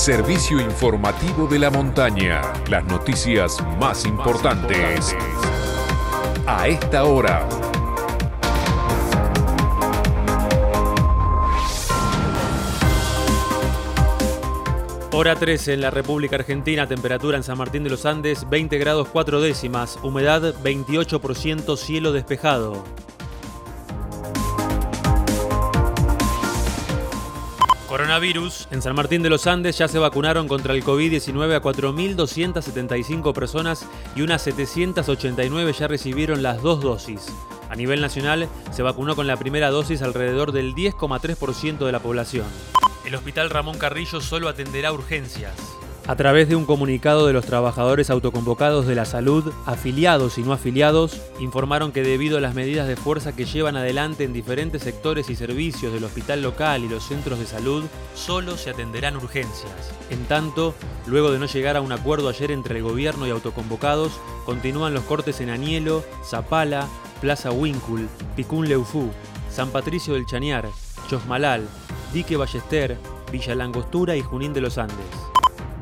servicio informativo de la montaña. Las noticias más importantes. A esta hora. Hora 13 en la República Argentina, temperatura en San Martín de los Andes 20 grados 4 décimas, humedad 28%, cielo despejado. Coronavirus. En San Martín de los Andes ya se vacunaron contra el COVID-19 a 4.275 personas y unas 789 ya recibieron las dos dosis. A nivel nacional se vacunó con la primera dosis alrededor del 10,3% de la población. El Hospital Ramón Carrillo solo atenderá urgencias. A través de un comunicado de los trabajadores autoconvocados de la salud, afiliados y no afiliados, informaron que debido a las medidas de fuerza que llevan adelante en diferentes sectores y servicios del hospital local y los centros de salud, solo se atenderán urgencias. En tanto, luego de no llegar a un acuerdo ayer entre el gobierno y autoconvocados, continúan los cortes en Anielo, Zapala, Plaza Wincul, Picún Leufú, San Patricio del Chañar, Chosmalal, Dique Ballester, Villa Langostura y Junín de los Andes.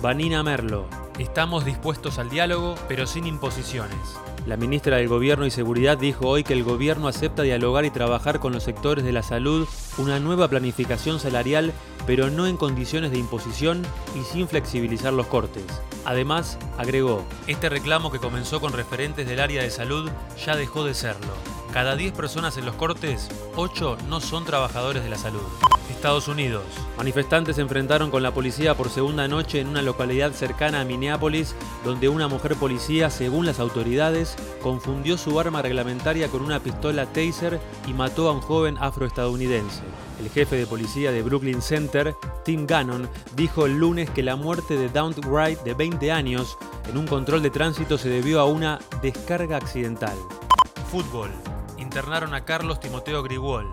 Vanina Merlo. Estamos dispuestos al diálogo, pero sin imposiciones. La ministra del Gobierno y Seguridad dijo hoy que el gobierno acepta dialogar y trabajar con los sectores de la salud una nueva planificación salarial, pero no en condiciones de imposición y sin flexibilizar los cortes. Además, agregó, este reclamo que comenzó con referentes del área de salud ya dejó de serlo. Cada 10 personas en los cortes, 8 no son trabajadores de la salud. Estados Unidos. Manifestantes se enfrentaron con la policía por segunda noche en una localidad cercana a Minneapolis, donde una mujer policía, según las autoridades, confundió su arma reglamentaria con una pistola taser y mató a un joven afroestadounidense. El jefe de policía de Brooklyn Center, Tim Gannon, dijo el lunes que la muerte de Daunt Wright, de 20 años, en un control de tránsito se debió a una descarga accidental. Fútbol. Internaron a Carlos Timoteo Grigol,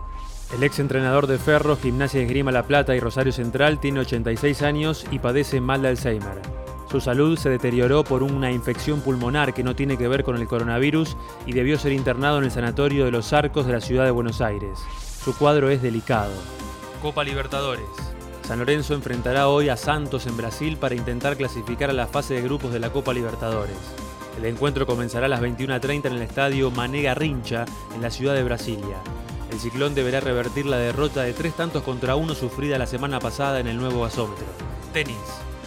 el ex entrenador de Ferro, Gimnasia de Esgrima La Plata y Rosario Central tiene 86 años y padece mal de Alzheimer. Su salud se deterioró por una infección pulmonar que no tiene que ver con el coronavirus y debió ser internado en el Sanatorio de los Arcos de la ciudad de Buenos Aires. Su cuadro es delicado. Copa Libertadores. San Lorenzo enfrentará hoy a Santos en Brasil para intentar clasificar a la fase de grupos de la Copa Libertadores. El encuentro comenzará a las 21.30 en el estadio Manega Rincha, en la ciudad de Brasilia. El ciclón deberá revertir la derrota de tres tantos contra uno sufrida la semana pasada en el nuevo gasómetro. Tenis.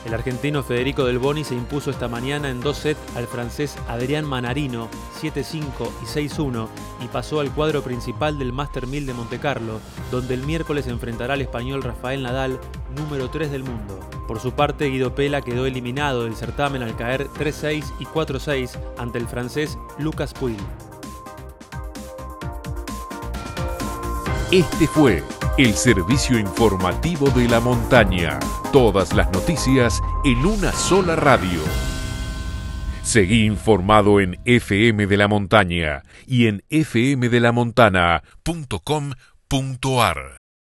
El argentino Federico Del Boni se impuso esta mañana en dos sets al francés Adrián Manarino 7-5 y 6-1 y pasó al cuadro principal del Master 1000 de Montecarlo, donde el miércoles enfrentará al español Rafael Nadal, número 3 del mundo. Por su parte, Guido Pela quedó eliminado del certamen al caer 3-6 y 4-6 ante el francés Lucas Puig. Este fue el servicio informativo de la montaña. Todas las noticias en una sola radio. Seguí informado en FM de la Montaña y en fmdelamontana.com.ar.